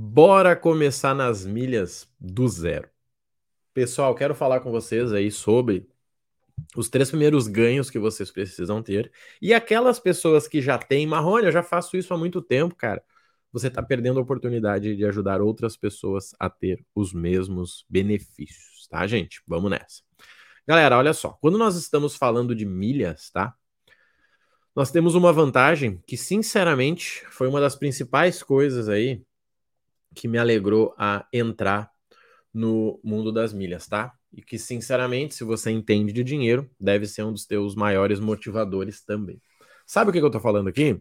Bora começar nas milhas do zero. Pessoal, quero falar com vocês aí sobre os três primeiros ganhos que vocês precisam ter e aquelas pessoas que já têm, Marrone, eu já faço isso há muito tempo, cara. Você está perdendo a oportunidade de ajudar outras pessoas a ter os mesmos benefícios, tá, gente? Vamos nessa. Galera, olha só, quando nós estamos falando de milhas, tá? Nós temos uma vantagem que, sinceramente, foi uma das principais coisas aí que me alegrou a entrar no mundo das milhas, tá? E que, sinceramente, se você entende de dinheiro, deve ser um dos teus maiores motivadores também. Sabe o que eu tô falando aqui?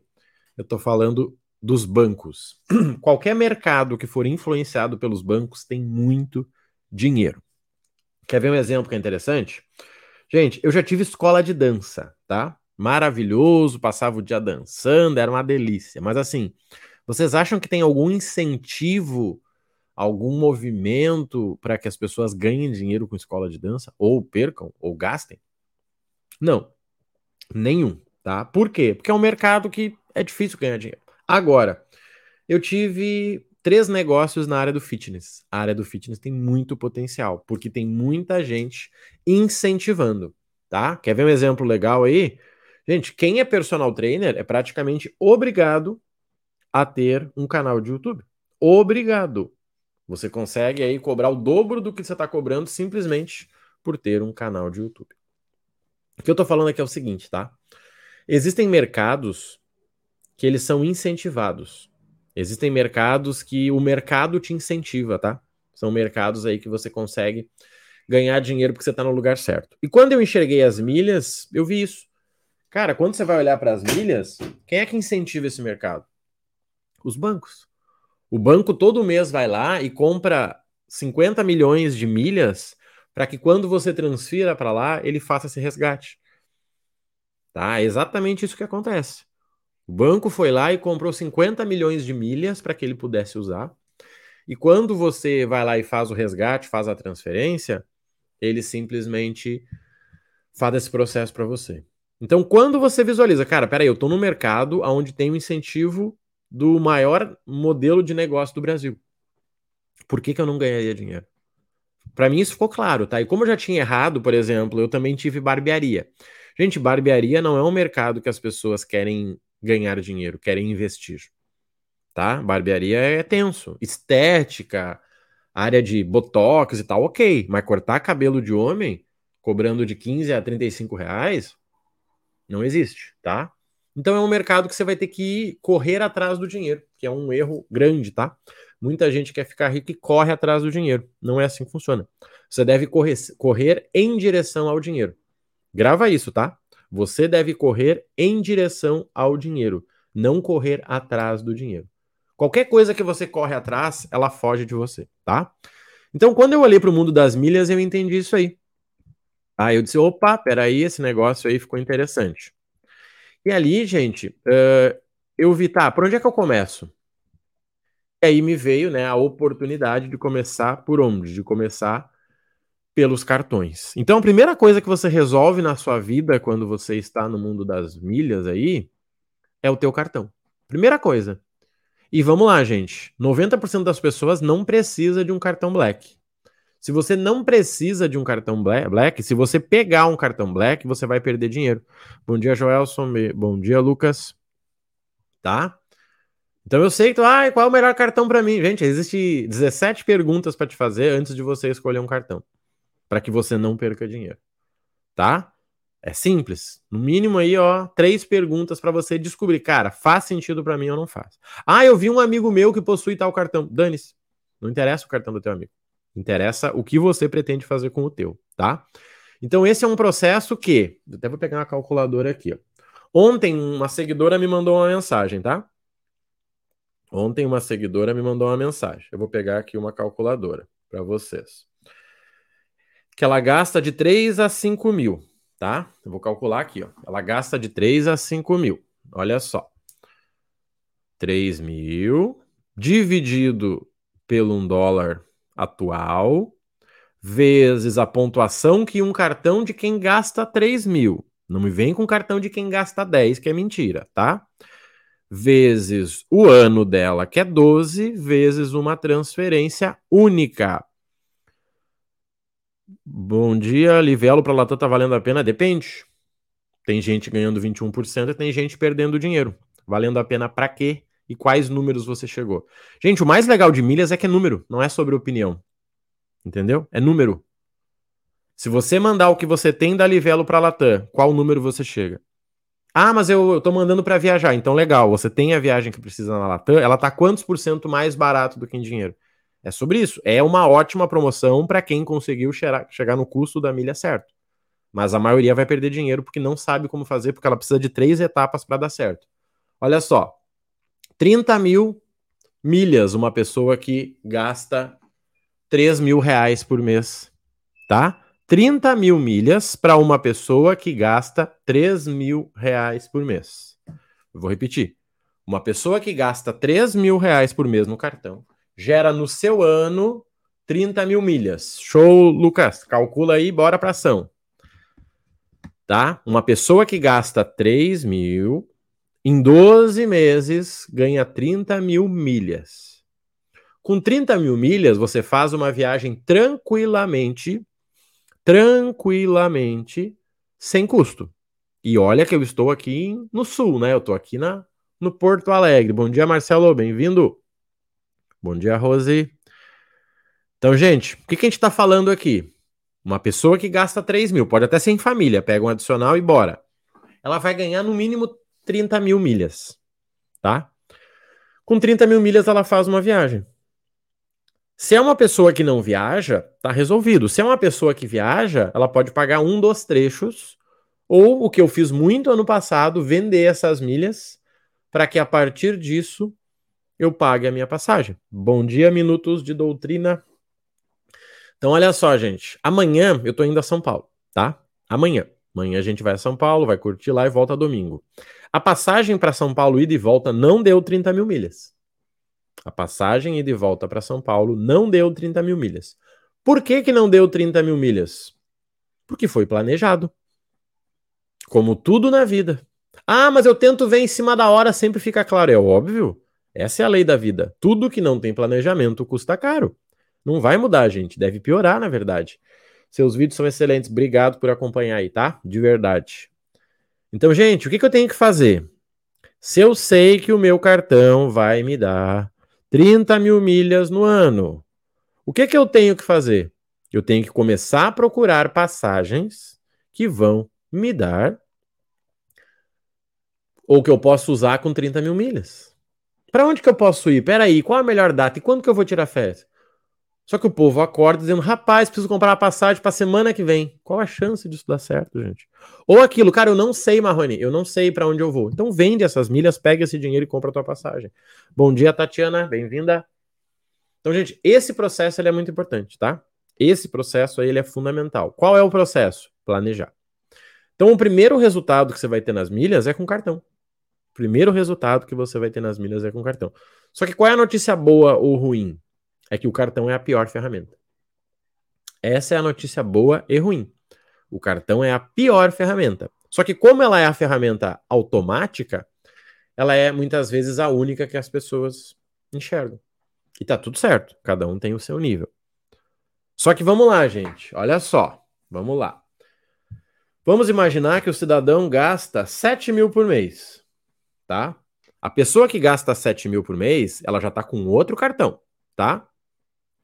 Eu tô falando dos bancos. Qualquer mercado que for influenciado pelos bancos tem muito dinheiro. Quer ver um exemplo que é interessante? Gente, eu já tive escola de dança, tá? maravilhoso, passava o dia dançando, era uma delícia. Mas assim, vocês acham que tem algum incentivo, algum movimento para que as pessoas ganhem dinheiro com escola de dança? Ou percam, ou gastem? Não, nenhum, tá? Por quê? Porque é um mercado que é difícil ganhar dinheiro. Agora, eu tive três negócios na área do fitness. A área do fitness tem muito potencial, porque tem muita gente incentivando, tá? Quer ver um exemplo legal aí? Gente, quem é personal trainer é praticamente obrigado a ter um canal de YouTube. Obrigado. Você consegue aí cobrar o dobro do que você está cobrando simplesmente por ter um canal de YouTube. O que eu estou falando aqui é o seguinte, tá? Existem mercados que eles são incentivados. Existem mercados que o mercado te incentiva, tá? São mercados aí que você consegue ganhar dinheiro porque você está no lugar certo. E quando eu enxerguei as milhas, eu vi isso. Cara, quando você vai olhar para as milhas, quem é que incentiva esse mercado? Os bancos. O banco todo mês vai lá e compra 50 milhões de milhas para que quando você transfira para lá, ele faça esse resgate. Tá? É exatamente isso que acontece. O banco foi lá e comprou 50 milhões de milhas para que ele pudesse usar. E quando você vai lá e faz o resgate, faz a transferência, ele simplesmente faz esse processo para você. Então, quando você visualiza, cara, peraí, eu estou no mercado onde tem um incentivo do maior modelo de negócio do Brasil. Por que, que eu não ganharia dinheiro? Para mim isso ficou claro, tá? E como eu já tinha errado, por exemplo, eu também tive barbearia. Gente, barbearia não é um mercado que as pessoas querem ganhar dinheiro, querem investir. Tá? Barbearia é tenso. Estética, área de botox e tal, ok. Mas cortar cabelo de homem, cobrando de 15 a 35 reais, não existe, tá? Então é um mercado que você vai ter que correr atrás do dinheiro, que é um erro grande, tá? Muita gente quer ficar rico e corre atrás do dinheiro. Não é assim que funciona. Você deve correr, correr em direção ao dinheiro. Grava isso, tá? Você deve correr em direção ao dinheiro, não correr atrás do dinheiro. Qualquer coisa que você corre atrás, ela foge de você, tá? Então, quando eu olhei para o mundo das milhas, eu entendi isso aí. Aí eu disse, opa, peraí, esse negócio aí ficou interessante. E ali, gente, uh, eu vi, tá, por onde é que eu começo? E aí me veio, né, a oportunidade de começar por onde? De começar pelos cartões. Então, a primeira coisa que você resolve na sua vida quando você está no mundo das milhas aí é o teu cartão. Primeira coisa. E vamos lá, gente. 90% das pessoas não precisa de um cartão Black. Se você não precisa de um cartão black, se você pegar um cartão black, você vai perder dinheiro. Bom dia, Joelson. Bom dia, Lucas. Tá? Então eu sei que, ah, qual é o melhor cartão para mim? Gente, existe 17 perguntas para te fazer antes de você escolher um cartão, para que você não perca dinheiro. Tá? É simples. No mínimo aí, ó, três perguntas para você descobrir, cara, faz sentido para mim ou não faz. Ah, eu vi um amigo meu que possui tal cartão. Dane-se. Não interessa o cartão do teu amigo. Interessa o que você pretende fazer com o teu, tá? Então esse é um processo que, até vou pegar uma calculadora aqui, ó. Ontem uma seguidora me mandou uma mensagem, tá? Ontem uma seguidora me mandou uma mensagem. Eu vou pegar aqui uma calculadora para vocês. Que ela gasta de 3 a 5 mil, tá? Eu vou calcular aqui, ó. Ela gasta de 3 a 5 mil. Olha só. 3 mil dividido pelo um dólar atual vezes a pontuação que um cartão de quem gasta 3 mil. Não me vem com cartão de quem gasta 10, que é mentira, tá? vezes o ano dela, que é 12, vezes uma transferência única. Bom dia, Livelo para Latam tá valendo a pena? Depende. Tem gente ganhando 21% e tem gente perdendo dinheiro. Valendo a pena para quê? E quais números você chegou? Gente, o mais legal de milhas é que é número, não é sobre opinião. Entendeu? É número. Se você mandar o que você tem da Livelo para Latam, qual número você chega? Ah, mas eu, eu tô mandando para viajar. Então, legal, você tem a viagem que precisa na Latam, ela tá quantos por cento mais barato do que em dinheiro? É sobre isso. É uma ótima promoção para quem conseguiu chegar, chegar no custo da milha certo. Mas a maioria vai perder dinheiro porque não sabe como fazer, porque ela precisa de três etapas para dar certo. Olha só: 30 mil milhas, uma pessoa que gasta 3 mil reais por mês, tá? 30 mil milhas para uma pessoa que gasta 3 mil reais por mês. Eu vou repetir. Uma pessoa que gasta 3 mil reais por mês no cartão gera no seu ano 30 mil milhas. Show, Lucas. Calcula aí, bora para ação. Tá? Uma pessoa que gasta 3 mil, em 12 meses ganha 30 mil milhas. Com 30 mil milhas, você faz uma viagem tranquilamente tranquilamente, sem custo. E olha que eu estou aqui no sul, né? Eu estou aqui na, no Porto Alegre. Bom dia, Marcelo, bem-vindo. Bom dia, Rose. Então, gente, o que, que a gente está falando aqui? Uma pessoa que gasta 3 mil, pode até ser em família, pega um adicional e bora. Ela vai ganhar no mínimo 30 mil milhas, tá? Com 30 mil milhas ela faz uma viagem. Se é uma pessoa que não viaja, tá resolvido. Se é uma pessoa que viaja, ela pode pagar um dos trechos, ou o que eu fiz muito ano passado, vender essas milhas, para que a partir disso eu pague a minha passagem. Bom dia, minutos de doutrina. Então, olha só, gente. Amanhã eu tô indo a São Paulo, tá? Amanhã. Amanhã a gente vai a São Paulo, vai curtir lá e volta domingo. A passagem para São Paulo, ida e volta, não deu 30 mil milhas. A passagem e de volta para São Paulo não deu 30 mil milhas. Por que, que não deu 30 mil milhas? Porque foi planejado. Como tudo na vida. Ah, mas eu tento ver em cima da hora, sempre fica claro. É óbvio. Essa é a lei da vida. Tudo que não tem planejamento custa caro. Não vai mudar, gente. Deve piorar, na verdade. Seus vídeos são excelentes. Obrigado por acompanhar aí, tá? De verdade. Então, gente, o que, que eu tenho que fazer? Se eu sei que o meu cartão vai me dar 30 mil milhas no ano. O que, que eu tenho que fazer? Eu tenho que começar a procurar passagens que vão me dar ou que eu posso usar com 30 mil milhas. Para onde que eu posso ir? Peraí, qual a melhor data? E quando que eu vou tirar férias? Só que o povo acorda dizendo, rapaz, preciso comprar a passagem para semana que vem. Qual a chance disso dar certo, gente? Ou aquilo, cara, eu não sei, Marrone, eu não sei para onde eu vou. Então vende essas milhas, pega esse dinheiro e compra a tua passagem. Bom dia, Tatiana, bem-vinda. Então, gente, esse processo ele é muito importante, tá? Esse processo aí ele é fundamental. Qual é o processo? Planejar. Então, o primeiro resultado que você vai ter nas milhas é com cartão. O primeiro resultado que você vai ter nas milhas é com cartão. Só que qual é a notícia boa ou ruim? É que o cartão é a pior ferramenta. Essa é a notícia boa e ruim. O cartão é a pior ferramenta. Só que, como ela é a ferramenta automática, ela é muitas vezes a única que as pessoas enxergam. E tá tudo certo, cada um tem o seu nível. Só que vamos lá, gente, olha só, vamos lá. Vamos imaginar que o cidadão gasta 7 mil por mês, tá? A pessoa que gasta 7 mil por mês, ela já tá com outro cartão, tá?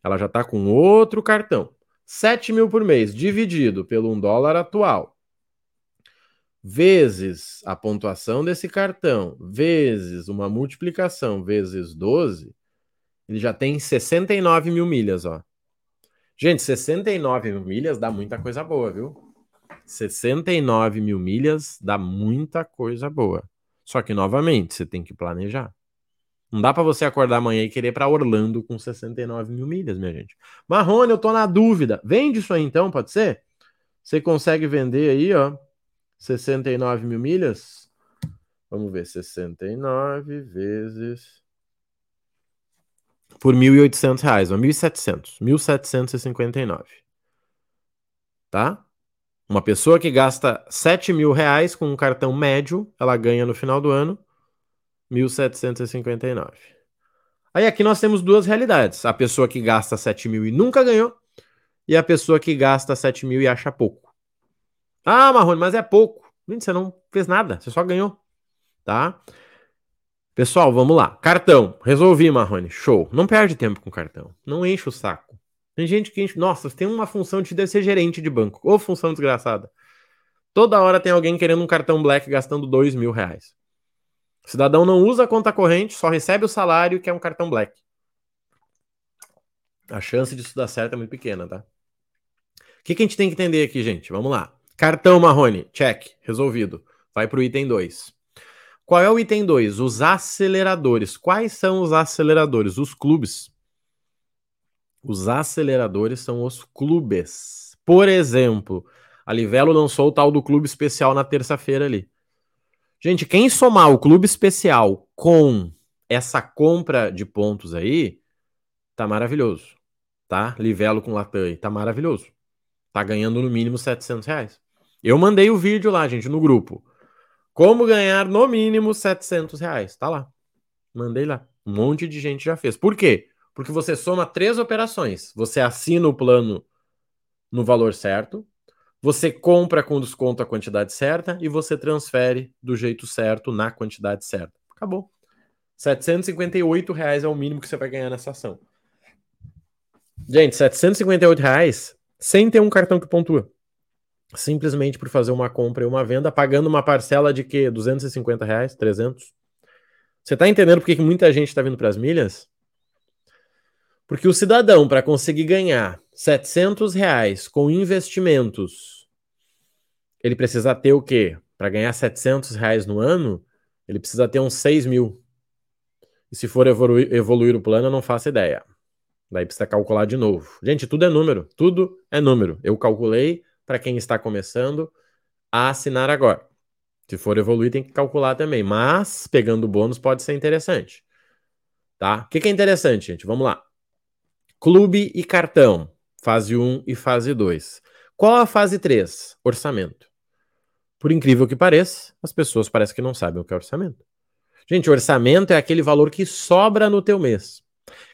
Ela já está com outro cartão. 7 mil por mês, dividido pelo 1 dólar atual, vezes a pontuação desse cartão, vezes uma multiplicação, vezes 12, ele já tem 69 mil milhas, ó. Gente, 69 mil milhas dá muita coisa boa, viu? 69 mil milhas dá muita coisa boa. Só que, novamente, você tem que planejar. Não dá para você acordar amanhã e querer para Orlando com 69 mil milhas, minha gente. Marrone, eu tô na dúvida. Vende isso aí então, pode ser? Você consegue vender aí, ó, 69 mil milhas? Vamos ver, 69 vezes por 1.800 reais, ó, 1.700, 1.759. Tá? Uma pessoa que gasta 7 mil reais com um cartão médio, ela ganha no final do ano 1.759. Aí aqui nós temos duas realidades. A pessoa que gasta 7 mil e nunca ganhou, e a pessoa que gasta 7 mil e acha pouco. Ah, Marrone, mas é pouco. Você não fez nada, você só ganhou. Tá? Pessoal, vamos lá. Cartão. Resolvi, Marrone. Show. Não perde tempo com cartão. Não enche o saco. Tem gente que enche. Nossa, tem uma função de ser gerente de banco. Ou função desgraçada. Toda hora tem alguém querendo um cartão black gastando dois mil reais. O cidadão não usa a conta corrente, só recebe o salário que é um cartão black. A chance disso dar certo é muito pequena, tá? O que, que a gente tem que entender aqui, gente? Vamos lá. Cartão Marrone, check, resolvido. Vai para o item 2. Qual é o item 2? Os aceleradores. Quais são os aceleradores? Os clubes. Os aceleradores são os clubes. Por exemplo, a Livelo lançou o tal do clube especial na terça-feira ali. Gente, quem somar o clube especial com essa compra de pontos aí, tá maravilhoso. Tá? Livelo com Latam, tá maravilhoso. Tá ganhando no mínimo 700 reais. Eu mandei o vídeo lá, gente, no grupo. Como ganhar no mínimo 700 reais. Tá lá. Mandei lá. Um monte de gente já fez. Por quê? Porque você soma três operações. Você assina o plano no valor certo, você compra com desconto a quantidade certa e você transfere do jeito certo na quantidade certa. Acabou. 758 reais é o mínimo que você vai ganhar nessa ação. Gente, 758 reais sem ter um cartão que pontua. Simplesmente por fazer uma compra e uma venda, pagando uma parcela de que 250 reais, 300. Você está entendendo por que muita gente está vindo para as milhas? Porque o cidadão, para conseguir ganhar 700 reais com investimentos, ele precisa ter o quê? Para ganhar 700 reais no ano, ele precisa ter uns 6 mil. E se for evoluir, evoluir o plano, eu não faço ideia. Daí precisa calcular de novo. Gente, tudo é número. Tudo é número. Eu calculei para quem está começando a assinar agora. Se for evoluir, tem que calcular também. Mas, pegando bônus, pode ser interessante. Tá? O que, que é interessante, gente? Vamos lá. Clube e cartão, fase 1 e fase 2. Qual a fase 3? Orçamento. Por incrível que pareça, as pessoas parecem que não sabem o que é orçamento. Gente, orçamento é aquele valor que sobra no teu mês.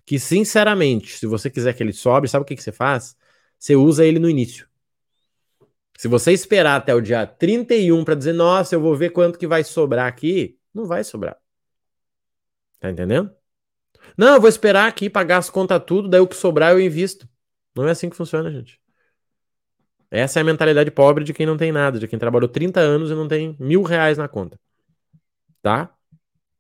Que, sinceramente, se você quiser que ele sobre, sabe o que, que você faz? Você usa ele no início. Se você esperar até o dia 31 para dizer, nossa, eu vou ver quanto que vai sobrar aqui, não vai sobrar. Tá entendendo? Não, eu vou esperar aqui pagar as contas tudo, daí o que sobrar eu invisto. Não é assim que funciona, gente. Essa é a mentalidade pobre de quem não tem nada, de quem trabalhou 30 anos e não tem mil reais na conta. Tá?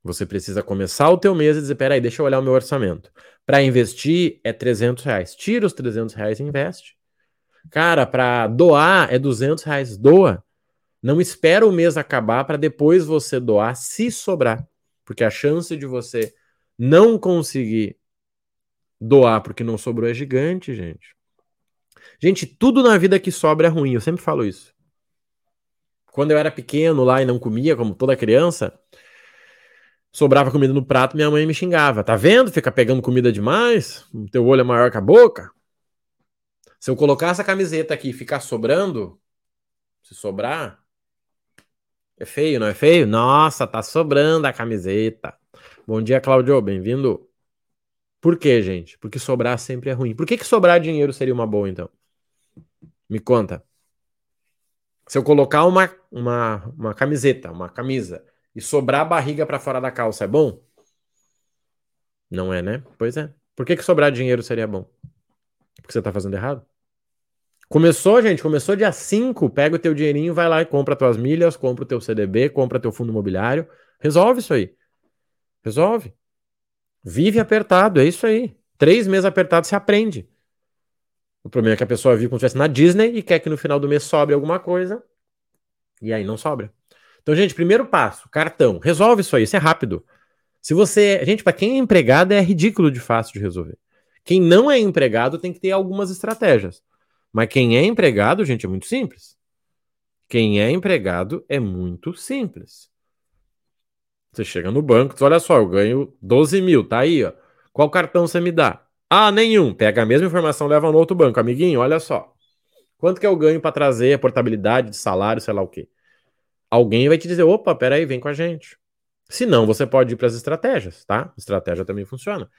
Você precisa começar o teu mês e dizer, peraí, deixa eu olhar o meu orçamento. Para investir é 300 reais. Tira os 300 reais e investe. Cara, para doar é 200 reais. Doa. Não espera o mês acabar para depois você doar, se sobrar. Porque a chance de você não conseguir doar porque não sobrou é gigante, gente. Gente, tudo na vida que sobra é ruim, eu sempre falo isso. Quando eu era pequeno lá e não comia, como toda criança, sobrava comida no prato, minha mãe me xingava. Tá vendo? Fica pegando comida demais, o teu olho é maior que a boca. Se eu colocar essa camiseta aqui e ficar sobrando, se sobrar, é feio, não é feio? Nossa, tá sobrando a camiseta. Bom dia, Claudio, bem-vindo. Por quê, gente? Porque sobrar sempre é ruim. Por que, que sobrar dinheiro seria uma boa, então? Me conta. Se eu colocar uma, uma, uma camiseta, uma camisa, e sobrar a barriga para fora da calça, é bom? Não é, né? Pois é. Por que, que sobrar dinheiro seria bom? Porque você tá fazendo errado? Começou, gente, começou dia 5, pega o teu dinheirinho, vai lá e compra tuas milhas, compra o teu CDB, compra teu fundo imobiliário, resolve isso aí. Resolve. Vive apertado, é isso aí. Três meses apertado você aprende. O problema é que a pessoa vive como se estivesse na Disney e quer que no final do mês sobre alguma coisa. E aí não sobra. Então, gente, primeiro passo, cartão. Resolve isso aí, isso é rápido. Se você. Gente, para quem é empregado é ridículo de fácil de resolver. Quem não é empregado tem que ter algumas estratégias. Mas quem é empregado, gente, é muito simples. Quem é empregado é muito simples. Você chega no banco, diz, olha só, eu ganho 12 mil, tá aí, ó. Qual cartão você me dá? Ah, nenhum. Pega a mesma informação, leva no outro banco. Amiguinho, olha só. Quanto que eu ganho para trazer a portabilidade de salário, sei lá o quê? Alguém vai te dizer, opa, peraí, vem com a gente. Se não, você pode ir para as estratégias, tá? Estratégia também funciona.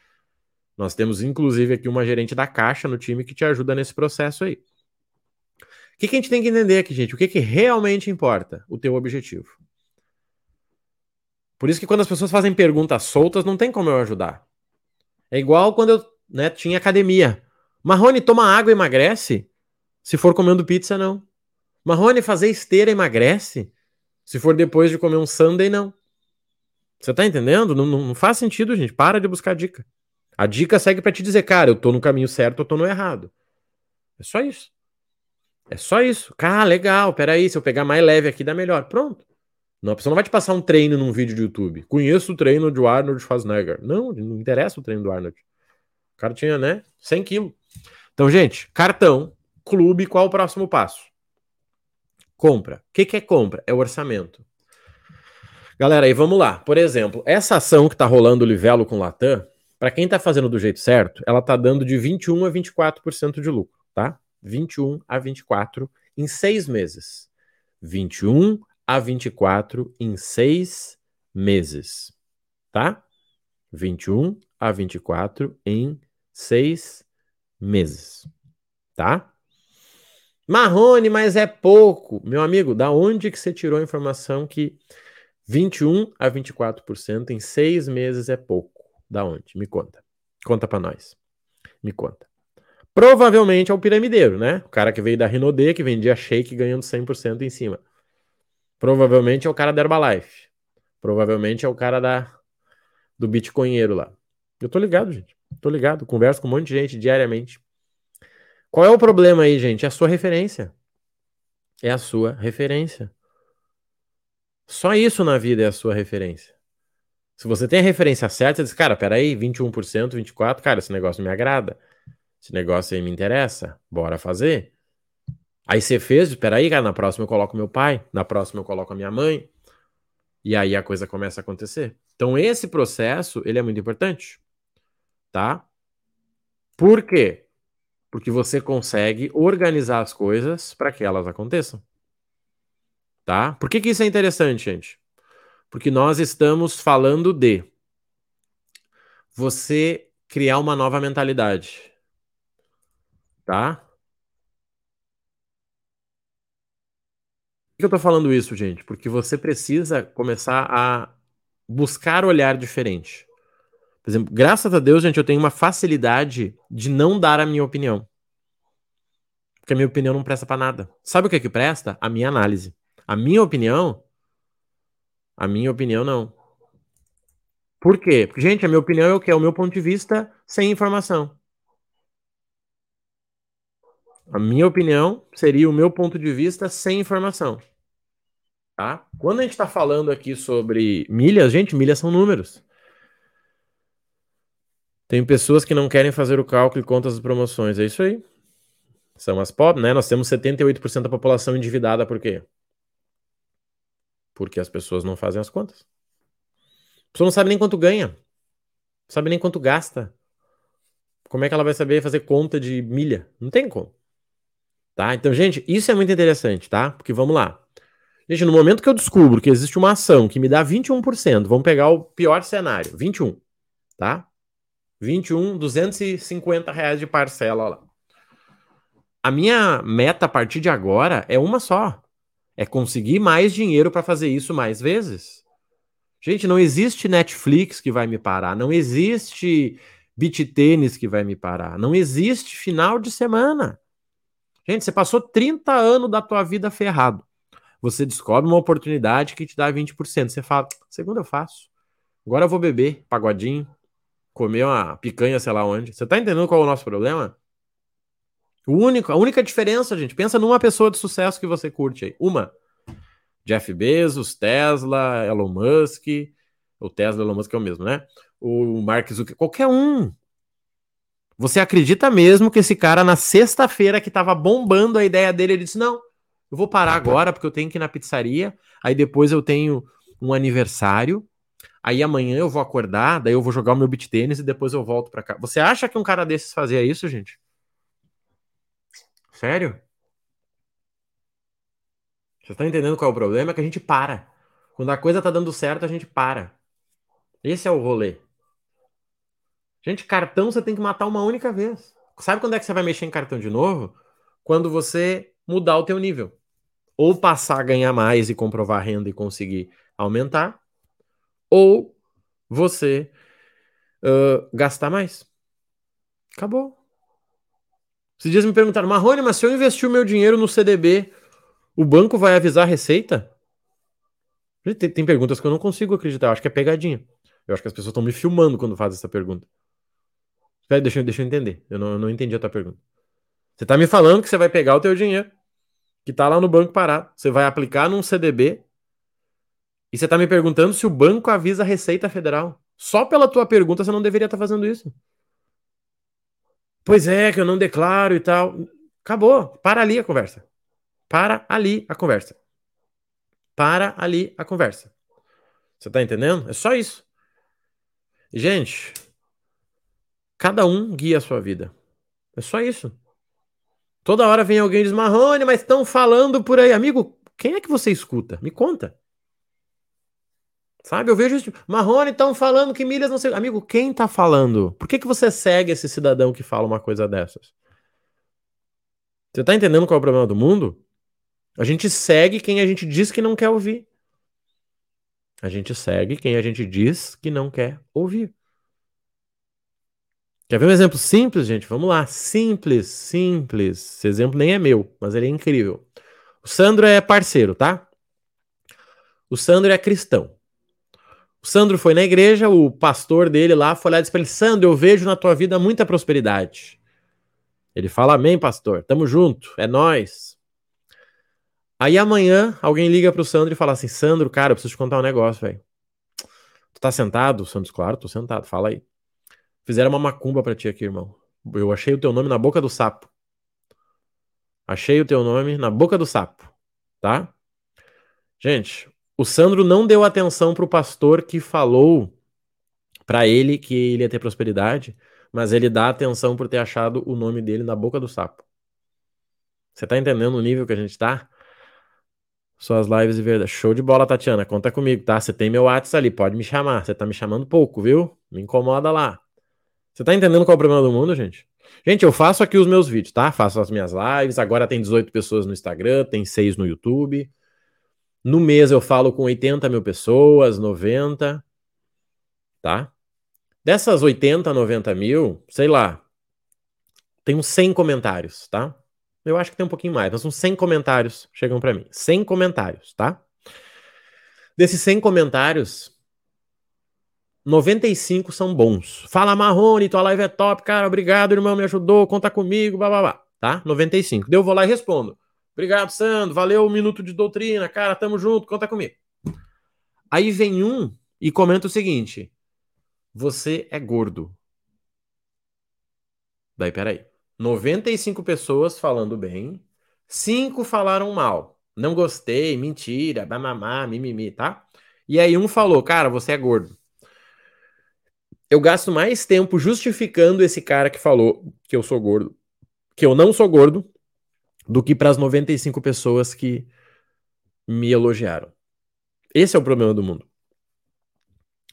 Nós temos, inclusive, aqui uma gerente da caixa no time que te ajuda nesse processo aí. O que, que a gente tem que entender aqui, gente? O que, que realmente importa? O teu objetivo. Por isso que quando as pessoas fazem perguntas soltas, não tem como eu ajudar. É igual quando eu né, tinha academia. Marrone, toma água e emagrece? Se for comendo pizza, não. Marrone, fazer esteira emagrece? Se for depois de comer um sundae, não. Você tá entendendo? Não, não, faz sentido, gente. Para de buscar dica. A dica segue para te dizer, cara, eu tô no caminho certo, eu tô no errado. É só isso. É só isso. Cara, legal, peraí, se eu pegar mais leve aqui, dá melhor. Pronto. Não, a pessoa não vai te passar um treino num vídeo de YouTube. Conheço o treino do Arnold Schwarzenegger. Não, não interessa o treino do Arnold. O cara tinha, né, 100 quilos. Então, gente, cartão, clube, qual o próximo passo? Compra. O que, que é compra? É o orçamento. Galera, aí vamos lá. Por exemplo, essa ação que tá rolando o Livelo com Latam, para quem tá fazendo do jeito certo, ela tá dando de 21 a 24% de lucro, tá? 21 a 24 em seis meses. 21 a 24 em seis meses, tá? 21 a 24 em seis meses, tá? Marrone, mas é pouco. Meu amigo, da onde que você tirou a informação que 21 a 24% em seis meses é pouco? Da onde? Me conta. Conta para nós. Me conta. Provavelmente é o piramideiro, né? O cara que veio da Rinode, que vendia shake ganhando 100% em cima. Provavelmente é o cara da Herbalife. Provavelmente é o cara da do Bitcoinheiro lá. Eu tô ligado, gente. Tô ligado. Converso com um monte de gente diariamente. Qual é o problema aí, gente? É a sua referência. É a sua referência. Só isso na vida é a sua referência. Se você tem a referência certa, você diz, cara, peraí, 21%, 24%, cara, esse negócio me agrada. Esse negócio aí me interessa. Bora fazer. Aí você fez, peraí, cara, na próxima eu coloco meu pai, na próxima eu coloco a minha mãe. E aí a coisa começa a acontecer. Então esse processo, ele é muito importante, tá? Por quê? Porque você consegue organizar as coisas para que elas aconteçam. Tá? Por que, que isso é interessante, gente? Porque nós estamos falando de você criar uma nova mentalidade. Tá? Que eu tô falando isso, gente? Porque você precisa começar a buscar olhar diferente. Por exemplo, graças a Deus, gente, eu tenho uma facilidade de não dar a minha opinião. Porque a minha opinião não presta para nada. Sabe o que é que presta? A minha análise. A minha opinião, a minha opinião não. Por quê? Porque, gente, a minha opinião é o que? É o meu ponto de vista sem informação. A minha opinião seria o meu ponto de vista sem informação. Tá? Quando a gente está falando aqui sobre milhas, gente, milhas são números. Tem pessoas que não querem fazer o cálculo e contas das promoções. É isso aí. São as pobres, né? Nós temos 78% da população endividada, por quê? Porque as pessoas não fazem as contas. A pessoa não sabe nem quanto ganha. Não sabe nem quanto gasta. Como é que ela vai saber fazer conta de milha? Não tem como. Tá? Então, gente, isso é muito interessante, tá? Porque vamos lá. Gente, no momento que eu descubro que existe uma ação que me dá 21%, vamos pegar o pior cenário, 21, tá? 21, 250 reais de parcela lá. A minha meta a partir de agora é uma só. É conseguir mais dinheiro para fazer isso mais vezes. Gente, não existe Netflix que vai me parar, não existe beat tênis que vai me parar, não existe final de semana. Gente, você passou 30 anos da tua vida ferrado você descobre uma oportunidade que te dá 20%. Você fala, segunda eu faço. Agora eu vou beber, pagodinho, comer uma picanha, sei lá onde. Você tá entendendo qual é o nosso problema? O único, a única diferença, gente, pensa numa pessoa de sucesso que você curte aí. Uma. Jeff Bezos, Tesla, Elon Musk. O Tesla, Elon Musk é o mesmo, né? O Mark Zuckerberg, qualquer um. Você acredita mesmo que esse cara, na sexta-feira que tava bombando a ideia dele, ele disse: Não, eu vou parar agora porque eu tenho que ir na pizzaria. Aí depois eu tenho um aniversário. Aí amanhã eu vou acordar, daí eu vou jogar o meu beat tênis e depois eu volto para cá. Você acha que um cara desses fazia isso, gente? Sério? Você tá entendendo qual é o problema? É que a gente para. Quando a coisa tá dando certo, a gente para. Esse é o rolê. Gente, cartão você tem que matar uma única vez. Sabe quando é que você vai mexer em cartão de novo? Quando você mudar o teu nível. Ou passar a ganhar mais e comprovar renda e conseguir aumentar, ou você uh, gastar mais. Acabou. Esses dias me perguntaram, Marrone, mas se eu investir o meu dinheiro no CDB, o banco vai avisar a receita? Tem, tem perguntas que eu não consigo acreditar, eu acho que é pegadinha. Eu acho que as pessoas estão me filmando quando fazem essa pergunta. Espera, deixa, deixa eu entender. Eu não, eu não entendi a tua pergunta. Você está me falando que você vai pegar o teu dinheiro, que está lá no banco parado, você vai aplicar num CDB, e você está me perguntando se o banco avisa a Receita Federal. Só pela tua pergunta você não deveria estar tá fazendo isso. Pois é, que eu não declaro e tal. Acabou. Para ali a conversa. Para ali a conversa. Para ali a conversa. Você tá entendendo? É só isso. Gente, cada um guia a sua vida. É só isso. Toda hora vem alguém e diz, Marrone, mas estão falando por aí. Amigo, quem é que você escuta? Me conta. Sabe, eu vejo isso. Marrone estão falando que milhas não sei. Amigo, quem tá falando? Por que, que você segue esse cidadão que fala uma coisa dessas? Você tá entendendo qual é o problema do mundo? A gente segue quem a gente diz que não quer ouvir. A gente segue quem a gente diz que não quer ouvir. Quer ver um exemplo simples, gente? Vamos lá. Simples, simples. Esse exemplo nem é meu, mas ele é incrível. O Sandro é parceiro, tá? O Sandro é cristão. O Sandro foi na igreja, o pastor dele lá foi lá e disse para ele: Sandro, eu vejo na tua vida muita prosperidade. Ele fala: Amém, pastor, tamo junto, é nós. Aí amanhã alguém liga pro Sandro e fala assim: Sandro, cara, eu preciso te contar um negócio, velho. Tu tá sentado? Sandro, claro, tô sentado, fala aí. Fizeram uma macumba pra ti aqui, irmão. Eu achei o teu nome na boca do sapo. Achei o teu nome na boca do sapo, tá? Gente, o Sandro não deu atenção para o pastor que falou para ele que ele ia ter prosperidade, mas ele dá atenção por ter achado o nome dele na boca do sapo. Você tá entendendo o nível que a gente tá? Suas lives de verdade. Show de bola, Tatiana. Conta comigo, tá? Você tem meu WhatsApp ali, pode me chamar. Você tá me chamando pouco, viu? Me incomoda lá. Você tá entendendo qual é o problema do mundo, gente? Gente, eu faço aqui os meus vídeos, tá? Faço as minhas lives. Agora tem 18 pessoas no Instagram, tem 6 no YouTube. No mês eu falo com 80 mil pessoas, 90, tá? Dessas 80, 90 mil, sei lá, tem uns 100 comentários, tá? Eu acho que tem um pouquinho mais, mas uns 100 comentários chegam para mim. 100 comentários, tá? Desses 100 comentários, 95 são bons. Fala Marrone, tua live é top, cara, obrigado, irmão, me ajudou, conta comigo, blá blá blá, tá? 95. Daí eu vou lá e respondo. Obrigado, Sandro. Valeu o minuto de doutrina. Cara, tamo junto. Conta comigo. Aí vem um e comenta o seguinte: Você é gordo. Daí, peraí. 95 pessoas falando bem, 5 falaram mal. Não gostei, mentira, mamamá, mimimi, tá? E aí um falou, cara, você é gordo. Eu gasto mais tempo justificando esse cara que falou que eu sou gordo, que eu não sou gordo, do que para as 95 pessoas que me elogiaram. Esse é o problema do mundo.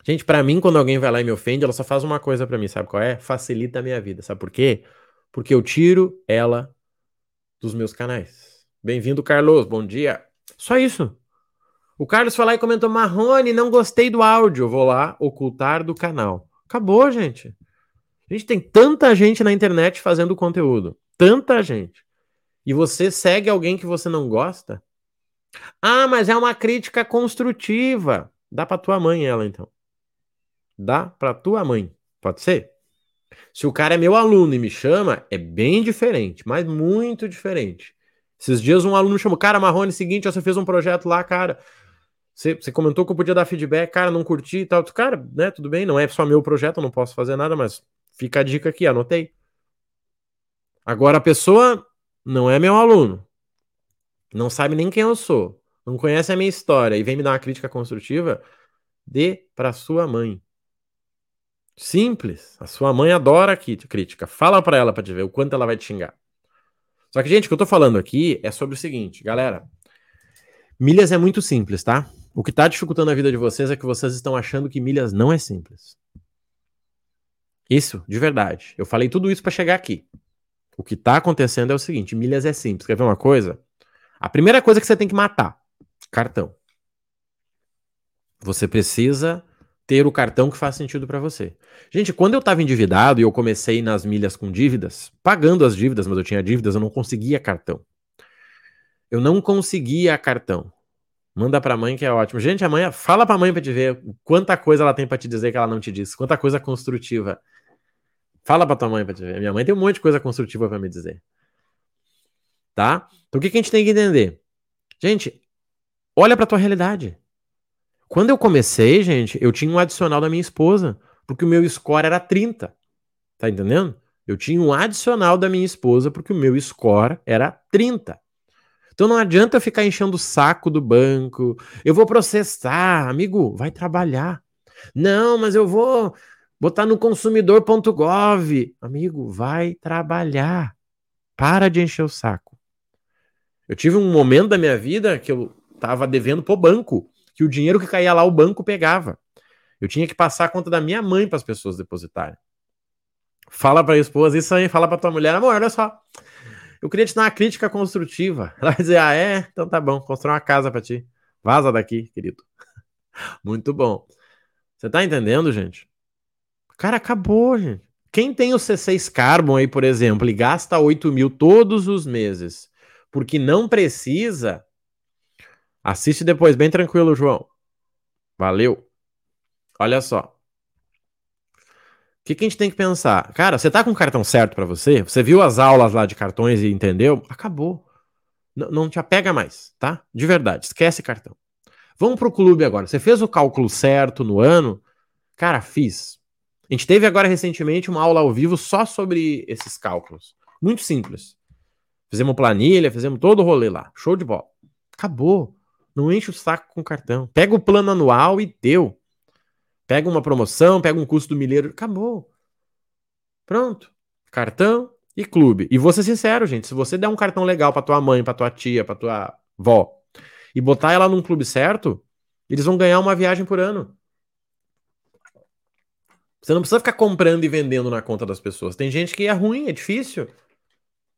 Gente, para mim, quando alguém vai lá e me ofende, ela só faz uma coisa para mim, sabe qual é? Facilita a minha vida. Sabe por quê? Porque eu tiro ela dos meus canais. Bem-vindo, Carlos. Bom dia. Só isso. O Carlos foi lá e comentou: Marrone, não gostei do áudio. Vou lá ocultar do canal. Acabou, gente. A gente tem tanta gente na internet fazendo conteúdo. Tanta gente e você segue alguém que você não gosta? Ah, mas é uma crítica construtiva. Dá para tua mãe ela então. Dá para tua mãe. Pode ser? Se o cara é meu aluno e me chama, é bem diferente, mas muito diferente. Esses dias um aluno chamou, cara, Marrone, seguinte, você fez um projeto lá, cara. Você, você comentou que eu podia dar feedback, cara, não curti e tal. Cara, né, tudo bem, não é só meu projeto, eu não posso fazer nada, mas fica a dica aqui, anotei. Agora a pessoa não é meu aluno, não sabe nem quem eu sou, não conhece a minha história e vem me dar uma crítica construtiva, dê para sua mãe. Simples. A sua mãe adora crítica. Fala para ela para te ver o quanto ela vai te xingar. Só que, gente, o que eu tô falando aqui é sobre o seguinte, galera. Milhas é muito simples, tá? O que está dificultando a vida de vocês é que vocês estão achando que milhas não é simples. Isso, de verdade. Eu falei tudo isso para chegar aqui. O que está acontecendo é o seguinte: milhas é simples. Quer ver uma coisa? A primeira coisa que você tem que matar: cartão. Você precisa ter o cartão que faz sentido para você. Gente, quando eu estava endividado e eu comecei nas milhas com dívidas, pagando as dívidas, mas eu tinha dívidas, eu não conseguia cartão. Eu não conseguia cartão. Manda pra mãe que é ótimo. Gente, a mãe, fala pra mãe pra te ver quanta coisa ela tem para te dizer que ela não te disse. Quanta coisa construtiva. Fala pra tua mãe pra te ver. Minha mãe tem um monte de coisa construtiva para me dizer. Tá? Então o que, que a gente tem que entender? Gente, olha pra tua realidade. Quando eu comecei, gente, eu tinha um adicional da minha esposa, porque o meu score era 30. Tá entendendo? Eu tinha um adicional da minha esposa, porque o meu score era 30. Então não adianta ficar enchendo o saco do banco. Eu vou processar, amigo, vai trabalhar. Não, mas eu vou botar no consumidor.gov. Amigo, vai trabalhar. Para de encher o saco. Eu tive um momento da minha vida que eu tava devendo pro banco, que o dinheiro que caía lá o banco pegava. Eu tinha que passar a conta da minha mãe para as pessoas depositarem. Fala para a esposa isso aí, fala para tua mulher, amor, olha só. Eu queria te dar uma crítica construtiva. Ela vai dizer: Ah, é? Então tá bom, constrói uma casa para ti. Vaza daqui, querido. Muito bom. Você tá entendendo, gente? Cara, acabou, gente. Quem tem o C6 Carbon aí, por exemplo, e gasta 8 mil todos os meses, porque não precisa, assiste depois, bem tranquilo, João. Valeu. Olha só que, que a gente tem que pensar? Cara, você tá com o cartão certo para você? Você viu as aulas lá de cartões e entendeu? Acabou. N não te apega mais, tá? De verdade, esquece cartão. Vamos pro clube agora. Você fez o cálculo certo no ano? Cara, fiz. A gente teve agora recentemente uma aula ao vivo só sobre esses cálculos. Muito simples. Fizemos planilha, fizemos todo o rolê lá. Show de bola. Acabou. Não enche o saco com cartão. Pega o plano anual e deu. Pega uma promoção, pega um custo do milheiro, acabou. Pronto. Cartão e clube. E vou ser sincero, gente, se você der um cartão legal para tua mãe, para tua tia, para tua vó e botar ela num clube certo, eles vão ganhar uma viagem por ano. Você não precisa ficar comprando e vendendo na conta das pessoas. Tem gente que é ruim, é difícil.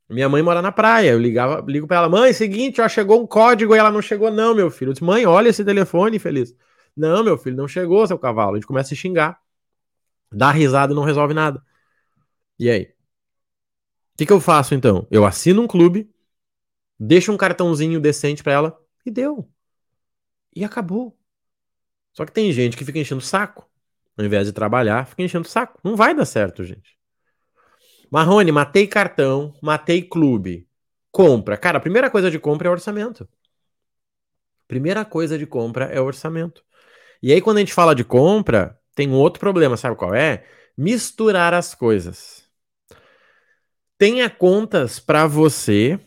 Minha mãe mora na praia. Eu ligava, ligo para ela, mãe, seguinte, ó, chegou um código e ela não chegou, não, meu filho. Eu disse, mãe, olha esse telefone, feliz. Não, meu filho, não chegou seu cavalo. A gente começa a xingar. Dá risada e não resolve nada. E aí? O que, que eu faço então? Eu assino um clube, deixo um cartãozinho decente para ela e deu. E acabou. Só que tem gente que fica enchendo saco. Ao invés de trabalhar, fica enchendo saco. Não vai dar certo, gente. Marrone, matei cartão, matei clube. Compra. Cara, a primeira coisa de compra é orçamento. Primeira coisa de compra é orçamento. E aí, quando a gente fala de compra, tem um outro problema, sabe qual é? Misturar as coisas. Tenha contas para você,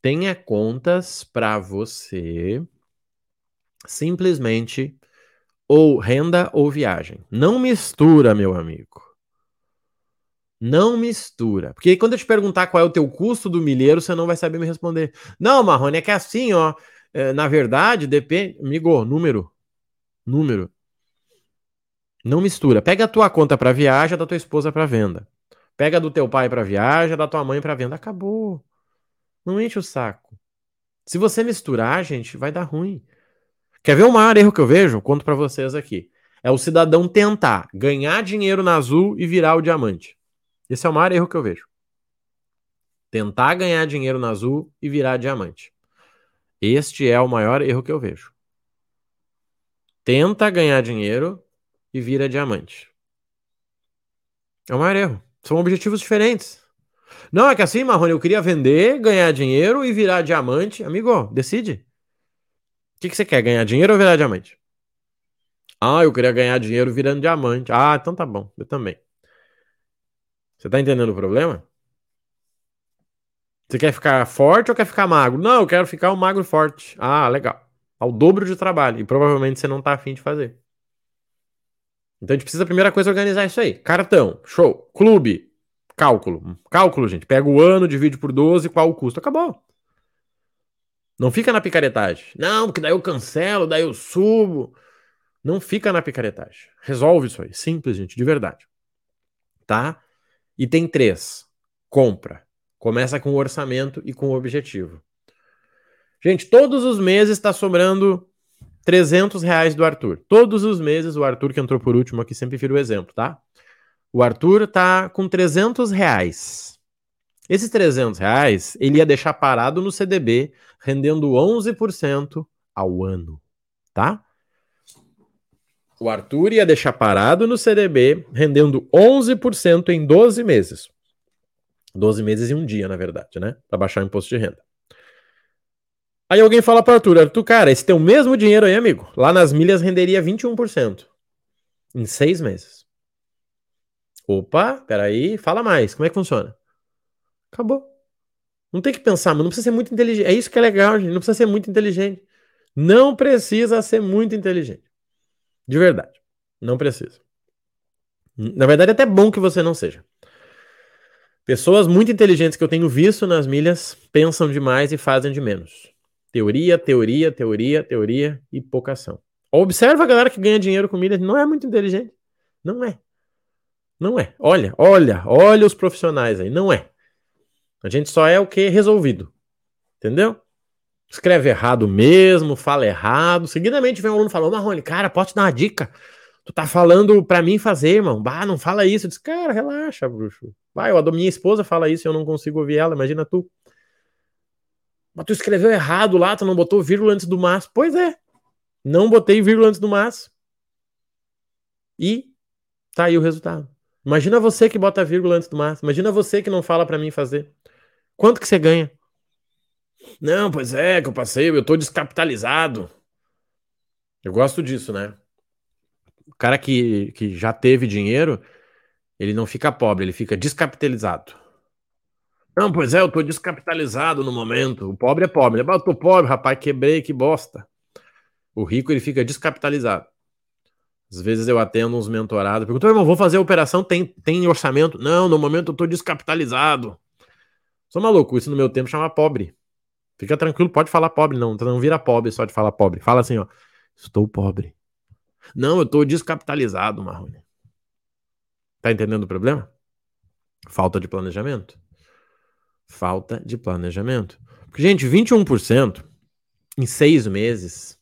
tenha contas para você simplesmente ou renda ou viagem. Não mistura, meu amigo. Não mistura. Porque quando eu te perguntar qual é o teu custo do milheiro, você não vai saber me responder. Não, Marrone, é que é assim, ó. É, na verdade, depende. Amigo, número número. Não mistura. Pega a tua conta para viagem, da tua esposa para venda. Pega do teu pai para viagem, da tua mãe para venda. Acabou. Não enche o saco. Se você misturar, gente, vai dar ruim. Quer ver o maior erro que eu vejo? Conto para vocês aqui. É o cidadão tentar ganhar dinheiro na azul e virar o diamante. Esse é o maior erro que eu vejo. Tentar ganhar dinheiro na azul e virar diamante. Este é o maior erro que eu vejo tenta ganhar dinheiro e vira diamante. É o maior erro. São objetivos diferentes. Não, é que assim, Marrone, eu queria vender, ganhar dinheiro e virar diamante. Amigo, decide. O que, que você quer? Ganhar dinheiro ou virar diamante? Ah, eu queria ganhar dinheiro virando diamante. Ah, então tá bom. Eu também. Você tá entendendo o problema? Você quer ficar forte ou quer ficar magro? Não, eu quero ficar um magro forte. Ah, legal ao dobro de trabalho. E provavelmente você não tá afim de fazer. Então a gente precisa, a primeira coisa, organizar isso aí. Cartão, show. Clube, cálculo. Cálculo, gente. Pega o ano, divide por 12, qual o custo. Acabou. Não fica na picaretagem. Não, porque daí eu cancelo, daí eu subo. Não fica na picaretagem. Resolve isso aí. Simples, gente, de verdade. Tá? E tem três. Compra. Começa com o orçamento e com o objetivo. Gente, todos os meses está sobrando 300 reais do Arthur. Todos os meses, o Arthur que entrou por último aqui, sempre vira o exemplo, tá? O Arthur tá com 300 reais. Esses 300 reais, ele ia deixar parado no CDB, rendendo 11% ao ano, tá? O Arthur ia deixar parado no CDB, rendendo 11% em 12 meses. 12 meses e um dia, na verdade, né? Para baixar o imposto de renda. Aí alguém fala para Arthur, Arthur, cara, esse teu mesmo dinheiro aí, amigo, lá nas milhas renderia 21% em seis meses. Opa, peraí, fala mais, como é que funciona? Acabou. Não tem que pensar, mas não precisa ser muito inteligente. É isso que é legal, gente. Não precisa ser muito inteligente. Não precisa ser muito inteligente. De verdade. Não precisa. Na verdade, é até bom que você não seja. Pessoas muito inteligentes que eu tenho visto nas milhas pensam demais e fazem de menos. Teoria, teoria, teoria, teoria e pouca ação. Observa a galera que ganha dinheiro com milhas, não é muito inteligente. Não é. Não é. Olha, olha, olha os profissionais aí. Não é. A gente só é o que? Resolvido. Entendeu? Escreve errado mesmo, fala errado. Seguidamente vem um aluno falando, Marrone, cara, pode te dar uma dica? Tu tá falando pra mim fazer, irmão. Bah, não fala isso. Eu disse, cara, relaxa, bruxo. Vai, a minha esposa fala isso e eu não consigo ouvir ela, imagina tu. Mas tu escreveu errado lá, tu não botou vírgula antes do mas. Pois é. Não botei vírgula antes do mas. E tá aí o resultado. Imagina você que bota vírgula antes do mas. Imagina você que não fala para mim fazer. Quanto que você ganha? Não, pois é, que eu passei, eu tô descapitalizado. Eu gosto disso, né? O cara que, que já teve dinheiro, ele não fica pobre, ele fica descapitalizado. Não, pois é, eu tô descapitalizado no momento. O pobre é pobre. Eu tô pobre, rapaz, quebrei, que bosta. O rico, ele fica descapitalizado. Às vezes eu atendo uns mentorados, pergunto, irmão, vou fazer a operação, tem, tem orçamento? Não, no momento eu tô descapitalizado. Sou maluco, isso no meu tempo chama pobre. Fica tranquilo, pode falar pobre, não. Não vira pobre só de falar pobre. Fala assim, ó. Estou pobre. Não, eu estou descapitalizado, Marrone. Tá entendendo o problema? Falta de planejamento. Falta de planejamento. Porque, gente, 21% em seis meses.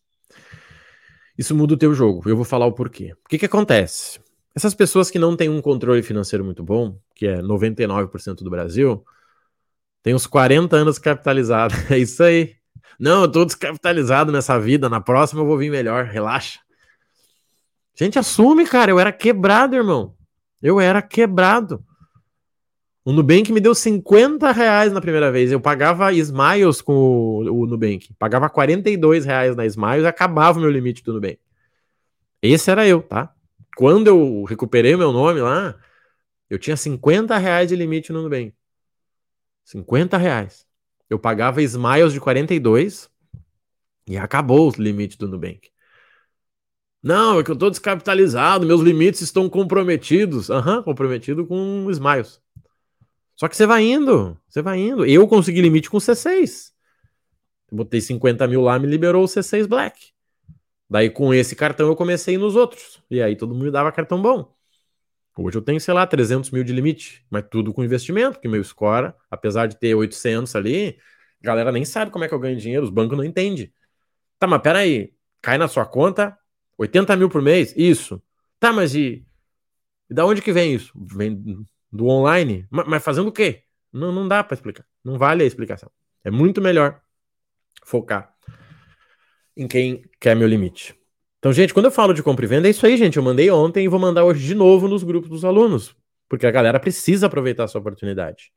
Isso muda o teu jogo. Eu vou falar o porquê. O que, que acontece? Essas pessoas que não têm um controle financeiro muito bom, que é 99% do Brasil, tem uns 40 anos capitalizado. É isso aí. Não, eu tô descapitalizado nessa vida. Na próxima eu vou vir melhor. Relaxa. Gente, assume, cara. Eu era quebrado, irmão. Eu era quebrado. O Nubank me deu 50 reais na primeira vez. Eu pagava Smiles com o, o Nubank. Pagava 42 reais na Smiles e acabava o meu limite do Nubank. Esse era eu, tá? Quando eu recuperei meu nome lá, eu tinha 50 reais de limite no Nubank. 50 reais. Eu pagava Smiles de 42 e acabou o limite do Nubank. Não, é que eu estou descapitalizado, meus limites estão comprometidos. Aham, uhum, comprometido com Smiles. Só que você vai indo, você vai indo. Eu consegui limite com C6. Eu botei 50 mil lá, me liberou o C6 Black. Daí com esse cartão eu comecei nos outros. E aí todo mundo dava cartão bom. Hoje eu tenho, sei lá, 300 mil de limite, mas tudo com investimento, porque meu score, apesar de ter 800 ali, a galera nem sabe como é que eu ganho dinheiro, os bancos não entendem. Tá, mas peraí, cai na sua conta 80 mil por mês? Isso. Tá, mas e, e da onde que vem isso? Vem do online? Mas, fazendo o quê? Não, não dá para explicar. Não vale a explicação. É muito melhor focar em quem quer meu limite. Então, gente, quando eu falo de compra e venda, é isso aí, gente. Eu mandei ontem e vou mandar hoje de novo nos grupos dos alunos, porque a galera precisa aproveitar essa oportunidade.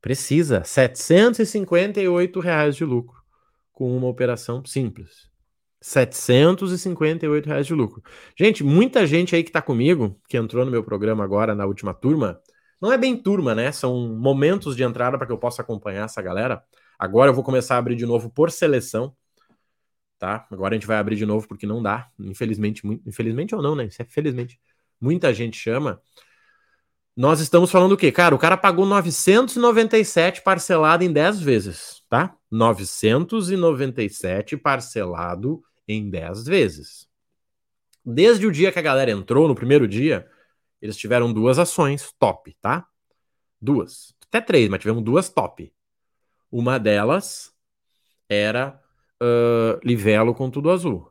Precisa. 758 reais de lucro com uma operação simples. 758 reais de lucro. Gente, muita gente aí que está comigo, que entrou no meu programa agora na última turma, não é bem turma, né? São momentos de entrada para que eu possa acompanhar essa galera. Agora eu vou começar a abrir de novo por seleção tá? Agora a gente vai abrir de novo porque não dá, infelizmente, muito, infelizmente ou não, né? Isso é felizmente. Muita gente chama. Nós estamos falando o quê? Cara, o cara pagou 997 parcelado em 10 vezes, tá? 997 parcelado em 10 vezes. Desde o dia que a galera entrou, no primeiro dia, eles tiveram duas ações top, tá? Duas. Até três, mas tivemos duas top. Uma delas era uh, Livelo com tudo azul.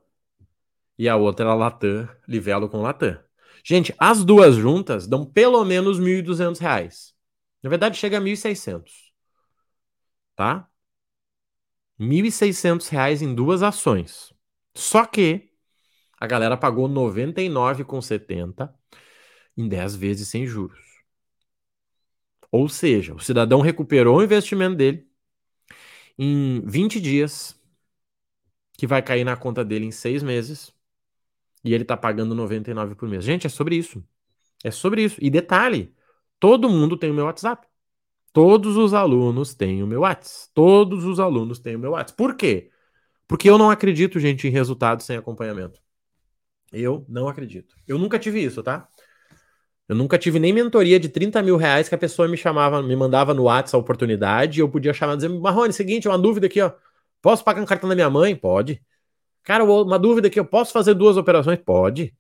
E a outra era Latam, Livelo com Latam. Gente, as duas juntas dão pelo menos R$ 1.200. Na verdade, chega a R$ 1.600. Tá? R$ 1.600 em duas ações. Só que a galera pagou R$ 99,70 em 10 vezes sem juros. Ou seja, o cidadão recuperou o investimento dele em 20 dias, que vai cair na conta dele em seis meses, e ele tá pagando 99 por mês. Gente, é sobre isso. É sobre isso. E detalhe, todo mundo tem o meu WhatsApp. Todos os alunos têm o meu WhatsApp. Todos os alunos têm o meu WhatsApp. Por quê? Porque eu não acredito, gente, em resultados sem acompanhamento. Eu não acredito. Eu nunca tive isso, tá? Eu nunca tive nem mentoria de 30 mil reais que a pessoa me chamava, me mandava no WhatsApp a oportunidade e eu podia chamar e dizer, Marrone, seguinte, uma dúvida aqui, ó. Posso pagar um cartão da minha mãe? Pode. Cara, uma dúvida aqui, eu posso fazer duas operações? Pode.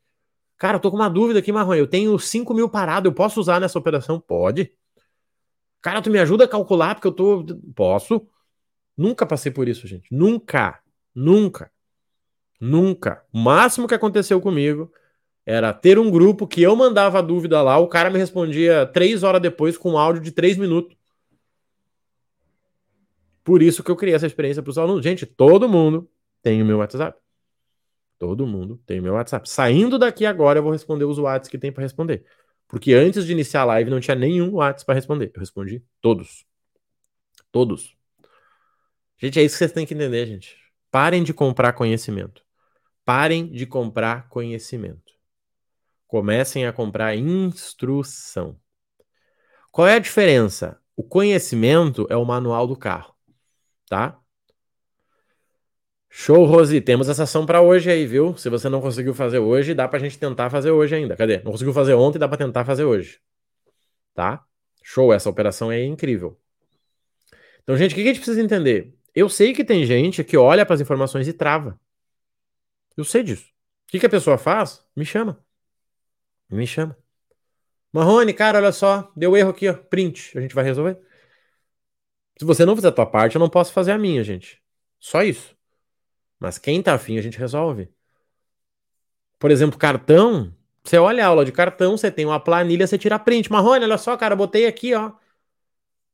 Cara, eu tô com uma dúvida aqui, Marrone. Eu tenho 5 mil parado, eu posso usar nessa operação? Pode. Cara, tu me ajuda a calcular porque eu tô. Posso. Nunca passei por isso, gente. Nunca. Nunca. Nunca. O máximo que aconteceu comigo era ter um grupo que eu mandava dúvida lá, o cara me respondia três horas depois com um áudio de três minutos. Por isso que eu criei essa experiência para os alunos. Gente, todo mundo tem o meu WhatsApp. Todo mundo tem o meu WhatsApp. Saindo daqui agora, eu vou responder os WhatsApps que tem para responder. Porque antes de iniciar a live não tinha nenhum WhatsApp para responder. Eu respondi todos. Todos. Gente, é isso que vocês têm que entender, gente. Parem de comprar conhecimento. Parem de comprar conhecimento. Comecem a comprar instrução. Qual é a diferença? O conhecimento é o manual do carro, tá? Show, Rosi. Temos essa ação para hoje aí, viu? Se você não conseguiu fazer hoje, dá pra gente tentar fazer hoje ainda. Cadê? Não conseguiu fazer ontem, dá pra tentar fazer hoje. Tá? Show, essa operação é incrível. Então, gente, o que a gente precisa entender? Eu sei que tem gente que olha para as informações e trava. Eu sei disso. O que, que a pessoa faz? Me chama. Me chama. Marrone, cara, olha só, deu erro aqui, ó. Print. A gente vai resolver. Se você não fizer a tua parte, eu não posso fazer a minha, gente. Só isso. Mas quem tá afim, a gente resolve. Por exemplo, cartão. Você olha a aula de cartão, você tem uma planilha, você tira print. Marrone, olha só, cara, botei aqui, ó.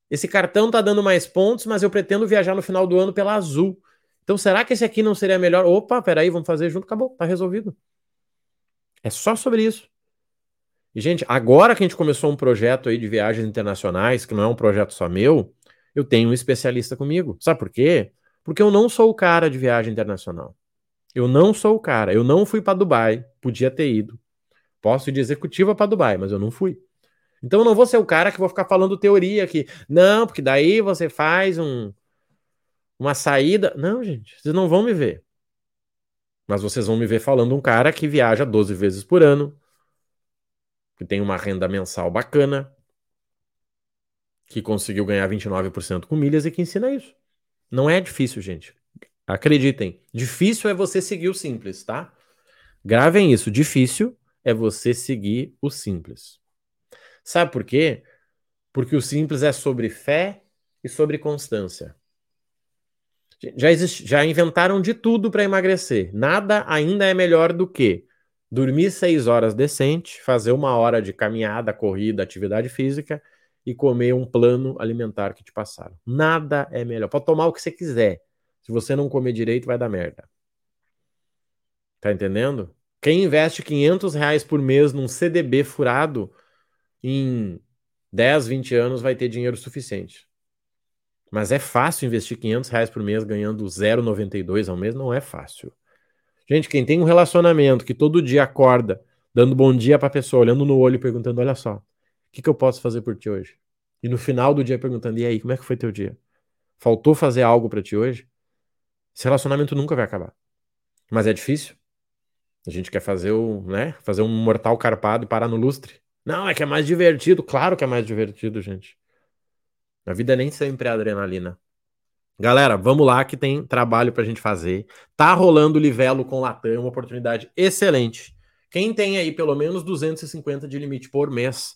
Esse cartão tá dando mais pontos, mas eu pretendo viajar no final do ano pela Azul. Então, será que esse aqui não seria melhor? Opa, peraí, vamos fazer junto, acabou, tá resolvido. É só sobre isso. E, gente, agora que a gente começou um projeto aí de viagens internacionais, que não é um projeto só meu, eu tenho um especialista comigo. Sabe por quê? Porque eu não sou o cara de viagem internacional. Eu não sou o cara. Eu não fui para Dubai. Podia ter ido. Posso ir de executiva para Dubai, mas eu não fui. Então eu não vou ser o cara que vou ficar falando teoria aqui. Não, porque daí você faz um, uma saída. Não, gente, vocês não vão me ver. Mas vocês vão me ver falando um cara que viaja 12 vezes por ano, que tem uma renda mensal bacana, que conseguiu ganhar 29% com milhas e que ensina isso. Não é difícil, gente. Acreditem. Difícil é você seguir o simples, tá? Gravem isso. Difícil é você seguir o simples. Sabe por quê? Porque o simples é sobre fé e sobre constância. Já, já inventaram de tudo para emagrecer. Nada ainda é melhor do que dormir seis horas decente, fazer uma hora de caminhada, corrida, atividade física e comer um plano alimentar que te passaram. Nada é melhor. Pode tomar o que você quiser. Se você não comer direito, vai dar merda. Tá entendendo? Quem investe 500 reais por mês num CDB furado, em 10, 20 anos vai ter dinheiro suficiente. Mas é fácil investir 500 reais por mês ganhando 0,92 ao mês? Não é fácil. Gente, quem tem um relacionamento que todo dia acorda dando bom dia para a pessoa, olhando no olho e perguntando: Olha só, o que, que eu posso fazer por ti hoje? E no final do dia perguntando: e aí, como é que foi teu dia? Faltou fazer algo para ti hoje? Esse relacionamento nunca vai acabar. Mas é difícil. A gente quer fazer o, né, fazer um mortal carpado e parar no lustre. Não, é que é mais divertido. Claro que é mais divertido, gente. A vida nem sempre é adrenalina. Galera, vamos lá que tem trabalho pra gente fazer. Tá rolando o Livelo com Latam, uma oportunidade excelente. Quem tem aí pelo menos 250 de limite por mês,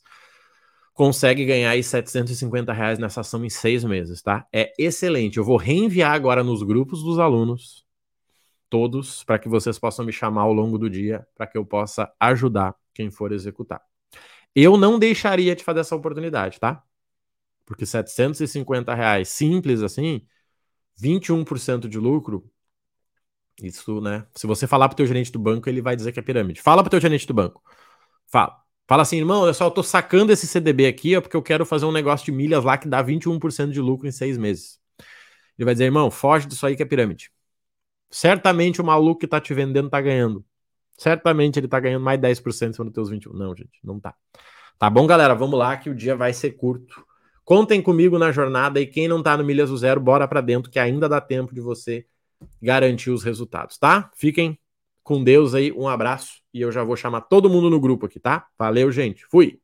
consegue ganhar aí 750 reais nessa ação em seis meses, tá? É excelente. Eu vou reenviar agora nos grupos dos alunos, todos, para que vocês possam me chamar ao longo do dia, para que eu possa ajudar quem for executar. Eu não deixaria de fazer essa oportunidade, tá? Porque 750 reais simples assim, 21% de lucro, isso, né? Se você falar pro teu gerente do banco, ele vai dizer que é pirâmide. Fala pro teu gerente do banco. Fala. Fala assim, irmão, eu só tô sacando esse CDB aqui, ó, porque eu quero fazer um negócio de milhas lá que dá 21% de lucro em seis meses. Ele vai dizer, irmão, foge disso aí que é pirâmide. Certamente o maluco que tá te vendendo tá ganhando. Certamente ele tá ganhando mais 10% sobre os teus 21. Não, gente, não tá. Tá bom, galera? Vamos lá que o dia vai ser curto. Contem comigo na jornada e quem não tá no Milhas do Zero, bora para dentro que ainda dá tempo de você garantir os resultados, tá? Fiquem com Deus aí, um abraço e eu já vou chamar todo mundo no grupo aqui, tá? Valeu, gente. Fui.